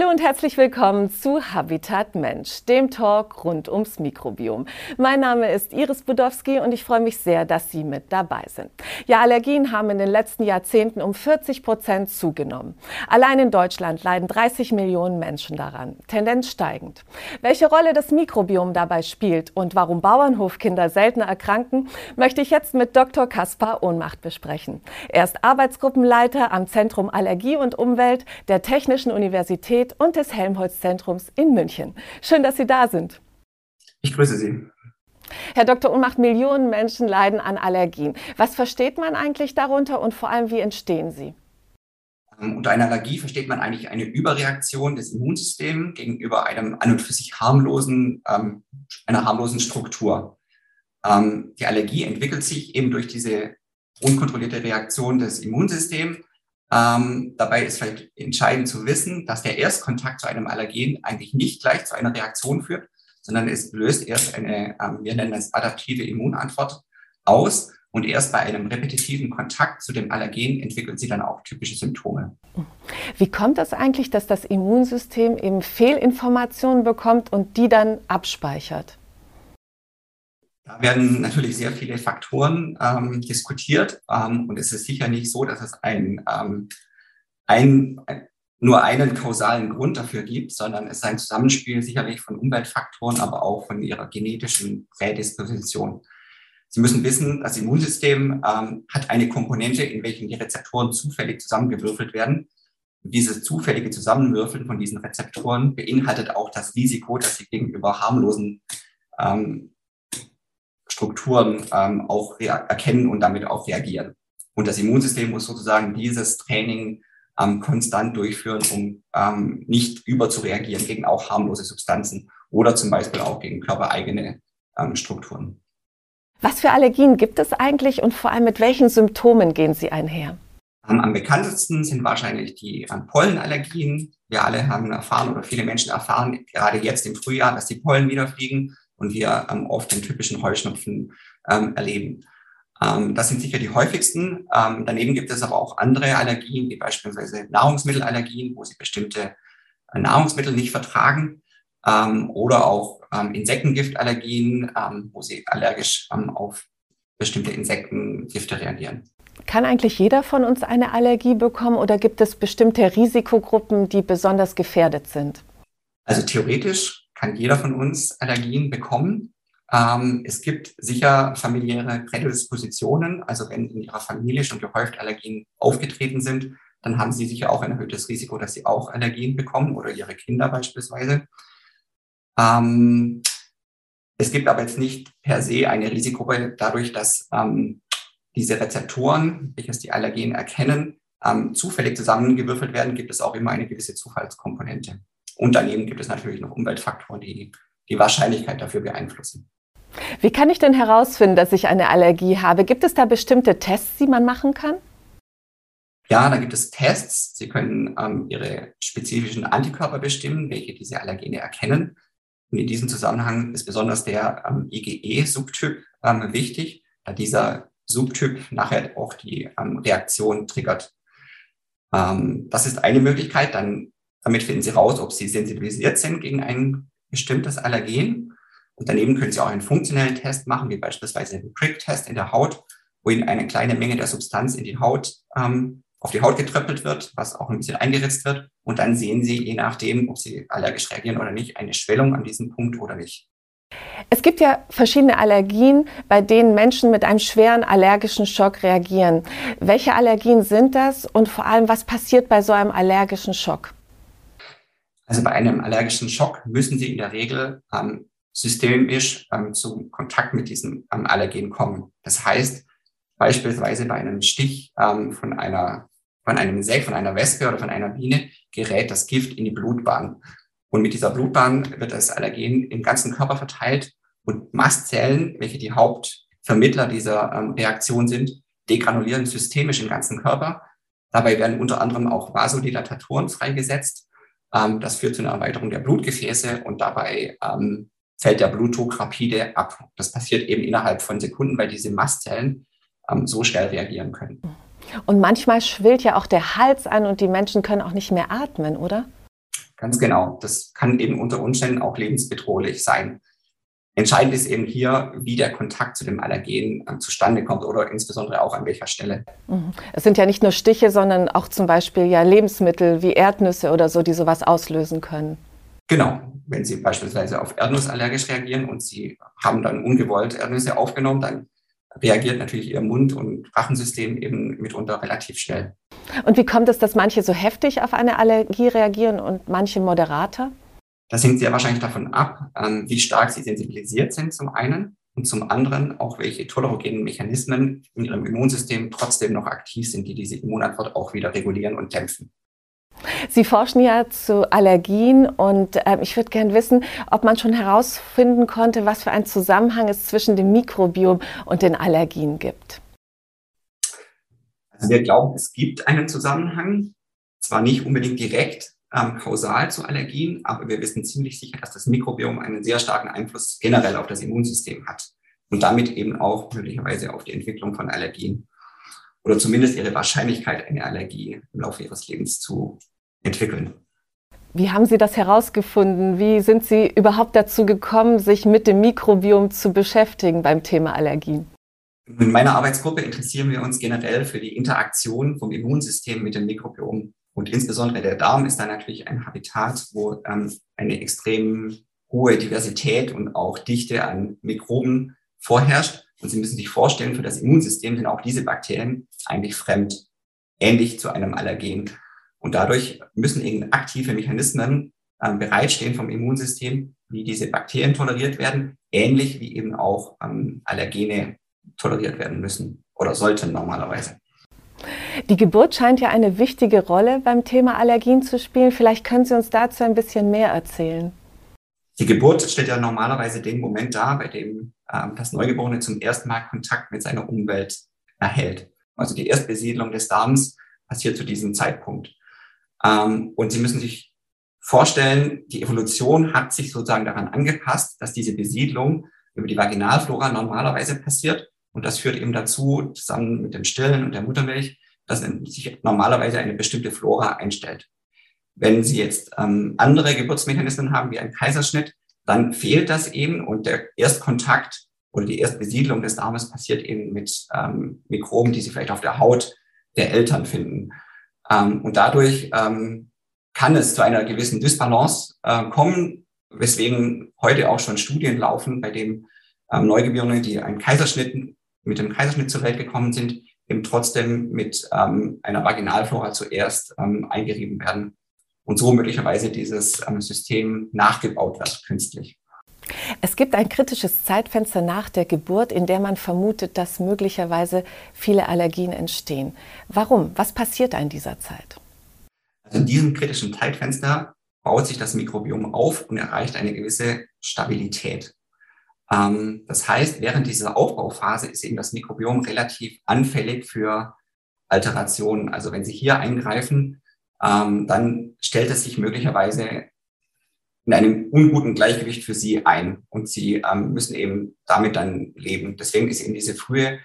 Hallo und herzlich willkommen zu Habitat Mensch, dem Talk rund ums Mikrobiom. Mein Name ist Iris Budowski und ich freue mich sehr, dass Sie mit dabei sind. Ja, Allergien haben in den letzten Jahrzehnten um 40 Prozent zugenommen. Allein in Deutschland leiden 30 Millionen Menschen daran, Tendenz steigend. Welche Rolle das Mikrobiom dabei spielt und warum Bauernhofkinder seltener erkranken, möchte ich jetzt mit Dr. Kaspar Ohnmacht besprechen. Er ist Arbeitsgruppenleiter am Zentrum Allergie und Umwelt der Technischen Universität Universität und des Helmholtz-Zentrums in München. Schön, dass Sie da sind. Ich grüße Sie. Herr Dr. Unmacht, Millionen Menschen leiden an Allergien. Was versteht man eigentlich darunter und vor allem, wie entstehen sie? Ähm, unter einer Allergie versteht man eigentlich eine Überreaktion des Immunsystems gegenüber einem an und für sich harmlosen, ähm, einer harmlosen Struktur. Ähm, die Allergie entwickelt sich eben durch diese unkontrollierte Reaktion des Immunsystems ähm, dabei ist vielleicht entscheidend zu wissen, dass der Erstkontakt zu einem Allergen eigentlich nicht gleich zu einer Reaktion führt, sondern es löst erst eine, ähm, wir nennen es adaptive Immunantwort aus und erst bei einem repetitiven Kontakt zu dem Allergen entwickelt sie dann auch typische Symptome. Wie kommt es eigentlich, dass das Immunsystem eben Fehlinformationen bekommt und die dann abspeichert? Da werden natürlich sehr viele Faktoren ähm, diskutiert ähm, und es ist sicher nicht so, dass es ein, ähm, ein, nur einen kausalen Grund dafür gibt, sondern es ist ein Zusammenspiel sicherlich von Umweltfaktoren, aber auch von ihrer genetischen Prädisposition. Sie müssen wissen, das Immunsystem ähm, hat eine Komponente, in welchen die Rezeptoren zufällig zusammengewürfelt werden. Dieses zufällige Zusammenwürfeln von diesen Rezeptoren beinhaltet auch das Risiko, dass sie gegenüber harmlosen ähm, Strukturen ähm, auch erkennen und damit auch reagieren. Und das Immunsystem muss sozusagen dieses Training ähm, konstant durchführen, um ähm, nicht überzureagieren gegen auch harmlose Substanzen oder zum Beispiel auch gegen körpereigene ähm, Strukturen. Was für Allergien gibt es eigentlich und vor allem mit welchen Symptomen gehen sie einher? Am bekanntesten sind wahrscheinlich die ähm, Pollenallergien. Wir alle haben erfahren oder viele Menschen erfahren, gerade jetzt im Frühjahr, dass die Pollen wieder fliegen und wir ähm, oft den typischen Heuschnupfen ähm, erleben. Ähm, das sind sicher die häufigsten. Ähm, daneben gibt es aber auch andere Allergien, wie beispielsweise Nahrungsmittelallergien, wo sie bestimmte äh, Nahrungsmittel nicht vertragen ähm, oder auch ähm, Insektengiftallergien, wo sie allergisch auf bestimmte Insektengifte reagieren. Kann eigentlich jeder von uns eine Allergie bekommen oder gibt es bestimmte Risikogruppen, die besonders gefährdet sind? Also theoretisch kann jeder von uns Allergien bekommen. Ähm, es gibt sicher familiäre Prädispositionen. Also wenn in Ihrer Familie schon gehäuft Allergien aufgetreten sind, dann haben Sie sicher auch ein erhöhtes Risiko, dass Sie auch Allergien bekommen oder Ihre Kinder beispielsweise. Ähm, es gibt aber jetzt nicht per se eine Risikogruppe dadurch, dass ähm, diese Rezeptoren, welches die Allergien erkennen, ähm, zufällig zusammengewürfelt werden, gibt es auch immer eine gewisse Zufallskomponente. Und daneben gibt es natürlich noch Umweltfaktoren, die die Wahrscheinlichkeit dafür beeinflussen. Wie kann ich denn herausfinden, dass ich eine Allergie habe? Gibt es da bestimmte Tests, die man machen kann? Ja, da gibt es Tests. Sie können ähm, Ihre spezifischen Antikörper bestimmen, welche diese Allergene erkennen. Und in diesem Zusammenhang ist besonders der ähm, IgE-Subtyp ähm, wichtig, da dieser Subtyp nachher auch die ähm, Reaktion triggert. Ähm, das ist eine Möglichkeit. Dann damit finden Sie raus, ob Sie sensibilisiert sind gegen ein bestimmtes Allergen. Und daneben können Sie auch einen funktionellen Test machen, wie beispielsweise einen Prick-Test in der Haut, wo Ihnen eine kleine Menge der Substanz in die Haut, ähm, auf die Haut getröppelt wird, was auch ein bisschen eingeritzt wird. Und dann sehen Sie, je nachdem, ob Sie allergisch reagieren oder nicht, eine Schwellung an diesem Punkt oder nicht. Es gibt ja verschiedene Allergien, bei denen Menschen mit einem schweren allergischen Schock reagieren. Welche Allergien sind das und vor allem, was passiert bei so einem allergischen Schock? Also bei einem allergischen Schock müssen Sie in der Regel ähm, systemisch ähm, zum Kontakt mit diesem ähm, Allergen kommen. Das heißt, beispielsweise bei einem Stich ähm, von einer von einem Insekt, von einer Wespe oder von einer Biene gerät das Gift in die Blutbahn. Und mit dieser Blutbahn wird das Allergen im ganzen Körper verteilt und Mastzellen, welche die Hauptvermittler dieser ähm, Reaktion sind, degranulieren systemisch im ganzen Körper. Dabei werden unter anderem auch Vasodilatatoren freigesetzt, ähm, das führt zu einer Erweiterung der Blutgefäße und dabei ähm, fällt der Blutdruck rapide ab. Das passiert eben innerhalb von Sekunden, weil diese Mastzellen ähm, so schnell reagieren können. Und manchmal schwillt ja auch der Hals an und die Menschen können auch nicht mehr atmen, oder? Ganz genau. Das kann eben unter Umständen auch lebensbedrohlich sein. Entscheidend ist eben hier, wie der Kontakt zu dem Allergen äh, zustande kommt oder insbesondere auch an welcher Stelle. Mhm. Es sind ja nicht nur Stiche, sondern auch zum Beispiel ja Lebensmittel wie Erdnüsse oder so, die sowas auslösen können. Genau. Wenn Sie beispielsweise auf Erdnuss allergisch reagieren und Sie haben dann ungewollt Erdnüsse aufgenommen, dann reagiert natürlich Ihr Mund- und Rachensystem eben mitunter relativ schnell. Und wie kommt es, dass manche so heftig auf eine Allergie reagieren und manche moderater? Das hängt sehr wahrscheinlich davon ab, ähm, wie stark sie sensibilisiert sind zum einen und zum anderen auch, welche tolerogenen Mechanismen in ihrem Immunsystem trotzdem noch aktiv sind, die diese Immunantwort auch wieder regulieren und dämpfen. Sie forschen ja zu Allergien und äh, ich würde gerne wissen, ob man schon herausfinden konnte, was für ein Zusammenhang es zwischen dem Mikrobiom und den Allergien gibt. Also wir glauben, es gibt einen Zusammenhang, zwar nicht unbedingt direkt, ähm, kausal zu Allergien, aber wir wissen ziemlich sicher, dass das Mikrobiom einen sehr starken Einfluss generell auf das Immunsystem hat und damit eben auch möglicherweise auf die Entwicklung von Allergien oder zumindest ihre Wahrscheinlichkeit, eine Allergie im Laufe ihres Lebens zu entwickeln. Wie haben Sie das herausgefunden? Wie sind Sie überhaupt dazu gekommen, sich mit dem Mikrobiom zu beschäftigen beim Thema Allergien? In meiner Arbeitsgruppe interessieren wir uns generell für die Interaktion vom Immunsystem mit dem Mikrobiom. Und insbesondere der Darm ist da natürlich ein Habitat, wo ähm, eine extrem hohe Diversität und auch Dichte an Mikroben vorherrscht. Und Sie müssen sich vorstellen, für das Immunsystem sind auch diese Bakterien eigentlich fremd, ähnlich zu einem Allergen. Und dadurch müssen eben aktive Mechanismen ähm, bereitstehen vom Immunsystem, wie diese Bakterien toleriert werden, ähnlich wie eben auch ähm, Allergene toleriert werden müssen oder sollten normalerweise. Die Geburt scheint ja eine wichtige Rolle beim Thema Allergien zu spielen. Vielleicht können Sie uns dazu ein bisschen mehr erzählen. Die Geburt stellt ja normalerweise den Moment dar, bei dem ähm, das Neugeborene zum ersten Mal Kontakt mit seiner Umwelt erhält. Also die Erstbesiedlung des Darms passiert zu diesem Zeitpunkt. Ähm, und Sie müssen sich vorstellen, die Evolution hat sich sozusagen daran angepasst, dass diese Besiedlung über die Vaginalflora normalerweise passiert. Und das führt eben dazu, zusammen mit dem Stillen und der Muttermilch, dass sich normalerweise eine bestimmte Flora einstellt. Wenn Sie jetzt ähm, andere Geburtsmechanismen haben, wie ein Kaiserschnitt, dann fehlt das eben und der Erstkontakt oder die Erstbesiedlung des Darmes passiert eben mit ähm, Mikroben, die Sie vielleicht auf der Haut der Eltern finden. Ähm, und dadurch ähm, kann es zu einer gewissen Dysbalance äh, kommen, weswegen heute auch schon Studien laufen, bei dem ähm, Neugeborene, die einen Kaiserschnitt, mit dem Kaiserschnitt zur Welt gekommen sind, eben trotzdem mit ähm, einer Vaginalflora zuerst ähm, eingerieben werden und so möglicherweise dieses ähm, System nachgebaut wird künstlich. Es gibt ein kritisches Zeitfenster nach der Geburt, in der man vermutet, dass möglicherweise viele Allergien entstehen. Warum? Was passiert in dieser Zeit? Also in diesem kritischen Zeitfenster baut sich das Mikrobiom auf und erreicht eine gewisse Stabilität. Ähm, das heißt, während dieser Aufbauphase ist eben das Mikrobiom relativ anfällig für Alterationen. Also wenn Sie hier eingreifen, ähm, dann stellt es sich möglicherweise in einem unguten Gleichgewicht für sie ein und sie ähm, müssen eben damit dann leben. Deswegen ist eben diese frühe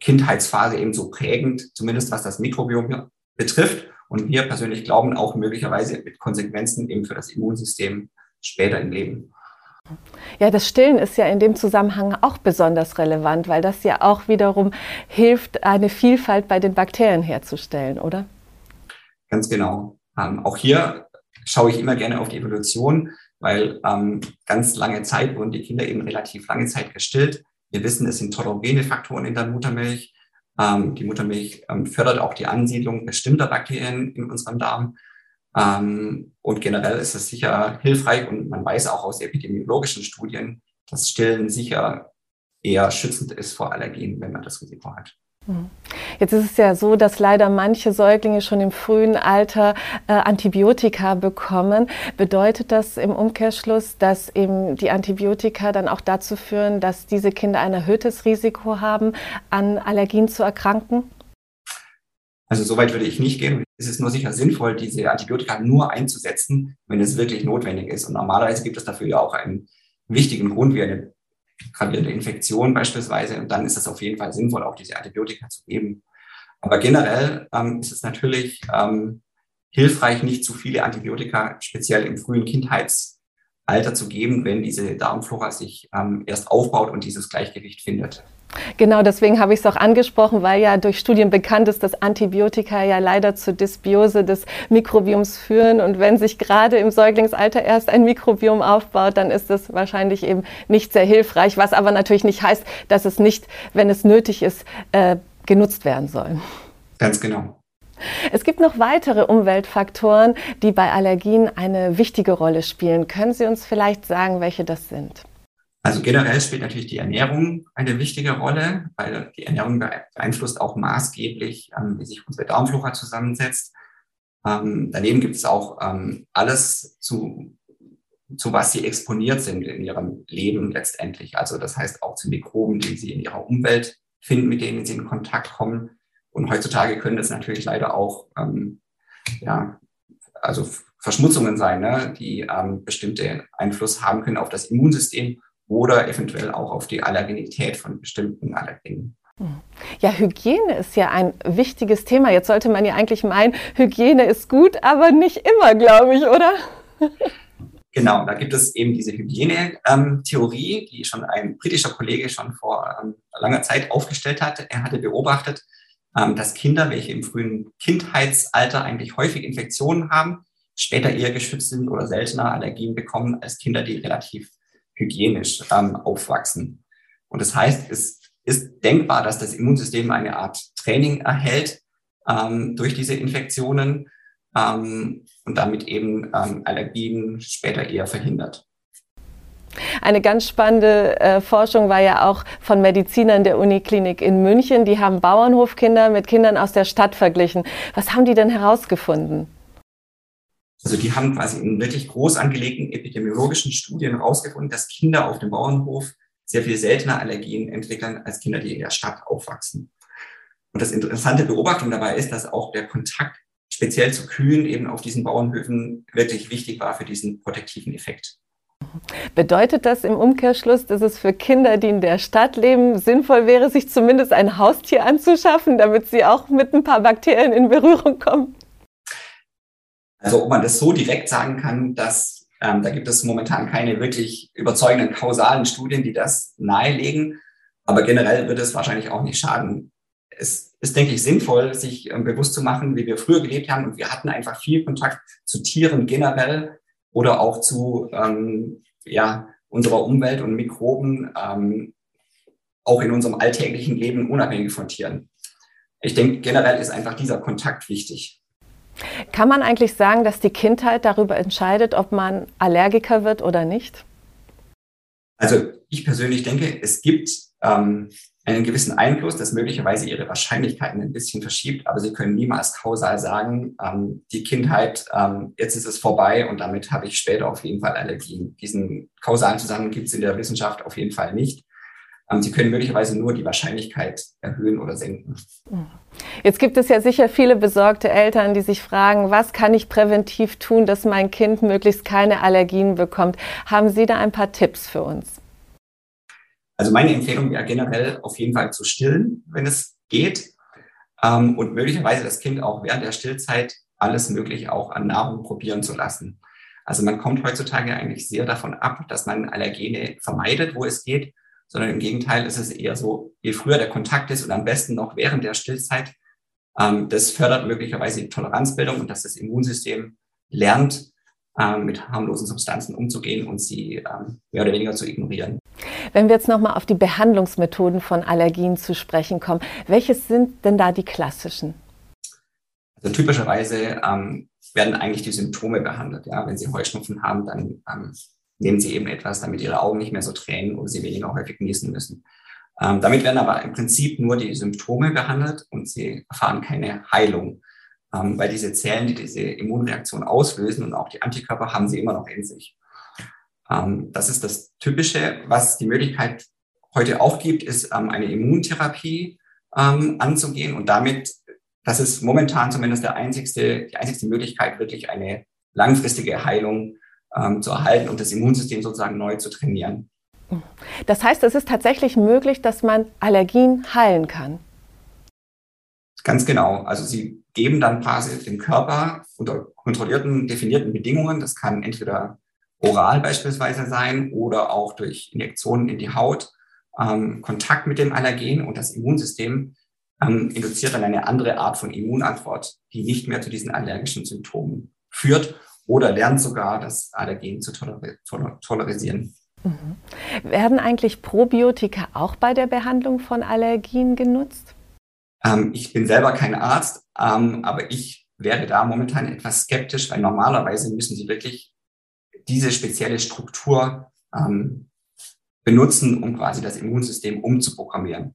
Kindheitsphase eben so prägend, zumindest was das Mikrobiom betrifft. Und wir persönlich glauben auch möglicherweise mit Konsequenzen eben für das Immunsystem später im Leben. Ja, das Stillen ist ja in dem Zusammenhang auch besonders relevant, weil das ja auch wiederum hilft, eine Vielfalt bei den Bakterien herzustellen, oder? Ganz genau. Ähm, auch hier schaue ich immer gerne auf die Evolution, weil ähm, ganz lange Zeit wurden die Kinder eben relativ lange Zeit gestillt. Wir wissen, es sind tolerogene Faktoren in der Muttermilch. Ähm, die Muttermilch ähm, fördert auch die Ansiedlung bestimmter Bakterien in unserem Darm. Ähm, und generell ist es sicher hilfreich und man weiß auch aus epidemiologischen Studien, dass Stillen sicher eher schützend ist vor Allergien, wenn man das Risiko hat. Hm. Jetzt ist es ja so, dass leider manche Säuglinge schon im frühen Alter äh, Antibiotika bekommen. Bedeutet das im Umkehrschluss, dass eben die Antibiotika dann auch dazu führen, dass diese Kinder ein erhöhtes Risiko haben, an Allergien zu erkranken? Also soweit würde ich nicht gehen. Es ist nur sicher sinnvoll, diese Antibiotika nur einzusetzen, wenn es wirklich notwendig ist. Und normalerweise gibt es dafür ja auch einen wichtigen Grund, wie eine gravierende Infektion beispielsweise. Und dann ist es auf jeden Fall sinnvoll, auch diese Antibiotika zu geben. Aber generell ähm, ist es natürlich ähm, hilfreich, nicht zu viele Antibiotika speziell im frühen Kindheitsalter zu geben, wenn diese Darmflora sich ähm, erst aufbaut und dieses Gleichgewicht findet. Genau, deswegen habe ich es auch angesprochen, weil ja durch Studien bekannt ist, dass Antibiotika ja leider zur Dysbiose des Mikrobioms führen. Und wenn sich gerade im Säuglingsalter erst ein Mikrobiom aufbaut, dann ist das wahrscheinlich eben nicht sehr hilfreich, was aber natürlich nicht heißt, dass es nicht, wenn es nötig ist, äh, genutzt werden soll. Ganz genau. Es gibt noch weitere Umweltfaktoren, die bei Allergien eine wichtige Rolle spielen. Können Sie uns vielleicht sagen, welche das sind? Also generell spielt natürlich die Ernährung eine wichtige Rolle, weil die Ernährung beeinflusst auch maßgeblich, ähm, wie sich unsere Darmflora zusammensetzt. Ähm, daneben gibt es auch ähm, alles zu, zu was sie exponiert sind in ihrem Leben letztendlich. Also das heißt auch zu Mikroben, die sie in ihrer Umwelt finden, mit denen sie in Kontakt kommen. Und heutzutage können das natürlich leider auch ja, also Verschmutzungen sein, ne, die ähm, bestimmte Einfluss haben können auf das Immunsystem oder eventuell auch auf die Allergenität von bestimmten Allergenen. Ja, Hygiene ist ja ein wichtiges Thema. Jetzt sollte man ja eigentlich meinen, Hygiene ist gut, aber nicht immer, glaube ich, oder? Genau, da gibt es eben diese Hygiene-Theorie, ähm, die schon ein britischer Kollege schon vor ähm, langer Zeit aufgestellt hatte. Er hatte beobachtet, ähm, dass Kinder, welche im frühen Kindheitsalter eigentlich häufig Infektionen haben, später eher geschützt sind oder seltener Allergien bekommen als Kinder, die relativ hygienisch ähm, aufwachsen. Und das heißt, es ist denkbar, dass das Immunsystem eine Art Training erhält ähm, durch diese Infektionen ähm, und damit eben ähm, Allergien später eher verhindert. Eine ganz spannende äh, Forschung war ja auch von Medizinern der Uniklinik in München. Die haben Bauernhofkinder mit Kindern aus der Stadt verglichen. Was haben die denn herausgefunden? Also die haben quasi in wirklich groß angelegten epidemiologischen Studien herausgefunden, dass Kinder auf dem Bauernhof sehr viel seltener Allergien entwickeln als Kinder, die in der Stadt aufwachsen. Und das interessante Beobachtung dabei ist, dass auch der Kontakt speziell zu Kühen eben auf diesen Bauernhöfen wirklich wichtig war für diesen protektiven Effekt. Bedeutet das im Umkehrschluss, dass es für Kinder, die in der Stadt leben, sinnvoll wäre, sich zumindest ein Haustier anzuschaffen, damit sie auch mit ein paar Bakterien in Berührung kommen? Also ob man das so direkt sagen kann, dass ähm, da gibt es momentan keine wirklich überzeugenden kausalen Studien, die das nahelegen. Aber generell wird es wahrscheinlich auch nicht schaden. Es ist, denke ich, sinnvoll, sich ähm, bewusst zu machen, wie wir früher gelebt haben. Und wir hatten einfach viel Kontakt zu Tieren generell oder auch zu ähm, ja, unserer Umwelt und Mikroben, ähm, auch in unserem alltäglichen Leben unabhängig von Tieren. Ich denke, generell ist einfach dieser Kontakt wichtig. Kann man eigentlich sagen, dass die Kindheit darüber entscheidet, ob man Allergiker wird oder nicht? Also ich persönlich denke, es gibt ähm, einen gewissen Einfluss, das möglicherweise ihre Wahrscheinlichkeiten ein bisschen verschiebt, aber sie können niemals kausal sagen, ähm, die Kindheit, ähm, jetzt ist es vorbei und damit habe ich später auf jeden Fall Allergien. Diesen kausalen Zusammenhang gibt es in der Wissenschaft auf jeden Fall nicht. Ähm, sie können möglicherweise nur die Wahrscheinlichkeit erhöhen oder senken. Jetzt gibt es ja sicher viele besorgte Eltern, die sich fragen, was kann ich präventiv tun, dass mein Kind möglichst keine Allergien bekommt. Haben Sie da ein paar Tipps für uns? Also meine Empfehlung wäre generell auf jeden Fall zu stillen, wenn es geht. Ähm, und möglicherweise das Kind auch während der Stillzeit alles Mögliche auch an Nahrung probieren zu lassen. Also man kommt heutzutage eigentlich sehr davon ab, dass man Allergene vermeidet, wo es geht, sondern im Gegenteil ist es eher so, je früher der Kontakt ist und am besten noch während der Stillzeit, ähm, das fördert möglicherweise die Toleranzbildung und dass das Immunsystem lernt, ähm, mit harmlosen Substanzen umzugehen und sie ähm, mehr oder weniger zu ignorieren. Wenn wir jetzt nochmal auf die Behandlungsmethoden von Allergien zu sprechen kommen, welche sind denn da die klassischen? Also typischerweise ähm, werden eigentlich die Symptome behandelt. Ja? Wenn Sie Heuschnupfen haben, dann ähm, nehmen Sie eben etwas, damit Ihre Augen nicht mehr so tränen oder Sie weniger häufig niesen müssen. Ähm, damit werden aber im Prinzip nur die Symptome behandelt und Sie erfahren keine Heilung, ähm, weil diese Zellen, die diese Immunreaktion auslösen und auch die Antikörper haben Sie immer noch in sich. Ähm, das ist das Typische. Was die Möglichkeit heute auch gibt, ist ähm, eine Immuntherapie ähm, anzugehen und damit, das ist momentan zumindest der einzigste, die einzigste Möglichkeit, wirklich eine langfristige Heilung zu erhalten und das Immunsystem sozusagen neu zu trainieren. Das heißt, es ist tatsächlich möglich, dass man Allergien heilen kann. Ganz genau. Also sie geben dann quasi dem Körper unter kontrollierten, definierten Bedingungen, das kann entweder oral beispielsweise sein oder auch durch Injektionen in die Haut, ähm, Kontakt mit dem Allergen und das Immunsystem ähm, induziert dann eine andere Art von Immunantwort, die nicht mehr zu diesen allergischen Symptomen führt oder lernt sogar, das Allergen zu toler toler tolerisieren. Mhm. Werden eigentlich Probiotika auch bei der Behandlung von Allergien genutzt? Ähm, ich bin selber kein Arzt, ähm, aber ich wäre da momentan etwas skeptisch, weil normalerweise müssen Sie wirklich diese spezielle Struktur ähm, benutzen, um quasi das Immunsystem umzuprogrammieren.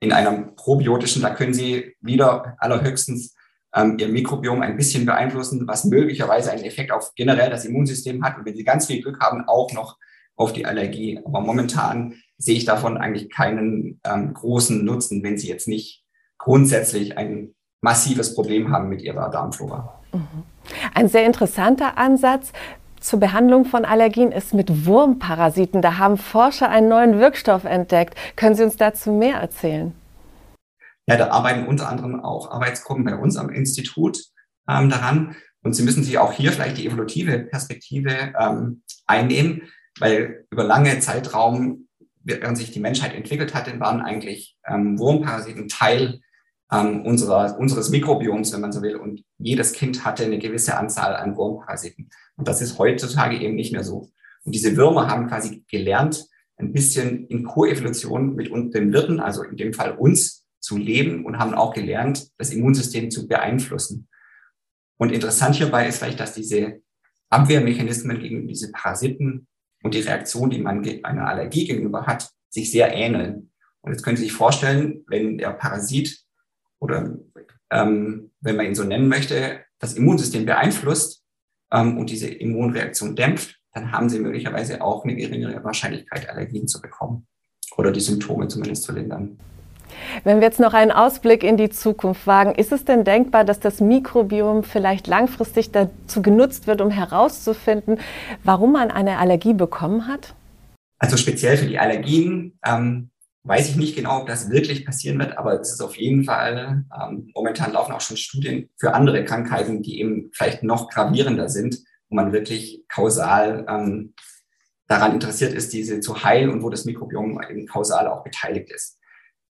In einem probiotischen, da können Sie wieder allerhöchstens ähm, Ihr Mikrobiom ein bisschen beeinflussen, was möglicherweise einen Effekt auf generell das Immunsystem hat und wenn Sie ganz viel Glück haben, auch noch auf die Allergie. Aber momentan sehe ich davon eigentlich keinen ähm, großen Nutzen, wenn Sie jetzt nicht grundsätzlich ein massives Problem haben mit Ihrer Darmflora. Mhm. Ein sehr interessanter Ansatz zur Behandlung von Allergien ist mit Wurmparasiten. Da haben Forscher einen neuen Wirkstoff entdeckt. Können Sie uns dazu mehr erzählen? Ja, da arbeiten unter anderem auch Arbeitsgruppen bei uns am Institut ähm, daran. Und Sie müssen sich auch hier vielleicht die evolutive Perspektive ähm, einnehmen, weil über lange Zeitraum, während sich die Menschheit entwickelt hatte, waren eigentlich ähm, Wurmparasiten Teil ähm, unserer, unseres Mikrobioms, wenn man so will. Und jedes Kind hatte eine gewisse Anzahl an Wurmparasiten. Und das ist heutzutage eben nicht mehr so. Und diese Würmer haben quasi gelernt, ein bisschen in Koevolution mit den Wirten, also in dem Fall uns, zu leben und haben auch gelernt, das Immunsystem zu beeinflussen. Und interessant hierbei ist vielleicht, dass diese Abwehrmechanismen gegen diese Parasiten und die Reaktion, die man einer Allergie gegenüber hat, sich sehr ähneln. Und jetzt können Sie sich vorstellen, wenn der Parasit oder ähm, wenn man ihn so nennen möchte, das Immunsystem beeinflusst ähm, und diese Immunreaktion dämpft, dann haben sie möglicherweise auch eine geringere Wahrscheinlichkeit, Allergien zu bekommen oder die Symptome zumindest zu lindern. Wenn wir jetzt noch einen Ausblick in die Zukunft wagen, ist es denn denkbar, dass das Mikrobiom vielleicht langfristig dazu genutzt wird, um herauszufinden, warum man eine Allergie bekommen hat? Also speziell für die Allergien ähm, weiß ich nicht genau, ob das wirklich passieren wird, aber es ist auf jeden Fall, ähm, momentan laufen auch schon Studien für andere Krankheiten, die eben vielleicht noch gravierender sind, wo man wirklich kausal ähm, daran interessiert ist, diese zu heilen und wo das Mikrobiom eben kausal auch beteiligt ist.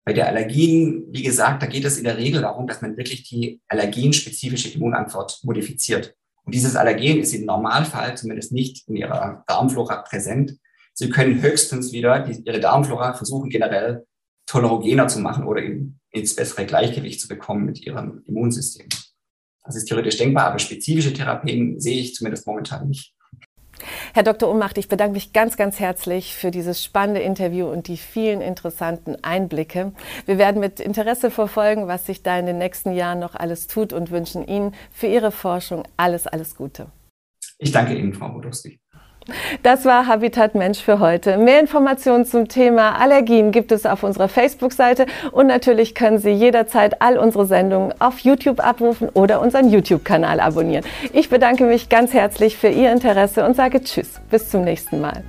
Bei der Allergien, wie gesagt, da geht es in der Regel darum, dass man wirklich die allergenspezifische Immunantwort modifiziert. Und dieses Allergen ist im Normalfall zumindest nicht in ihrer Darmflora präsent, Sie können höchstens wieder die, Ihre Darmflora versuchen, generell tolerogener zu machen oder in, ins bessere Gleichgewicht zu bekommen mit Ihrem Immunsystem. Das ist theoretisch denkbar, aber spezifische Therapien sehe ich zumindest momentan nicht. Herr Dr. Ummacht, ich bedanke mich ganz, ganz herzlich für dieses spannende Interview und die vielen interessanten Einblicke. Wir werden mit Interesse verfolgen, was sich da in den nächsten Jahren noch alles tut und wünschen Ihnen für Ihre Forschung alles, alles Gute. Ich danke Ihnen, Frau Bodowski. Das war Habitat Mensch für heute. Mehr Informationen zum Thema Allergien gibt es auf unserer Facebook-Seite und natürlich können Sie jederzeit all unsere Sendungen auf YouTube abrufen oder unseren YouTube-Kanal abonnieren. Ich bedanke mich ganz herzlich für Ihr Interesse und sage Tschüss. Bis zum nächsten Mal.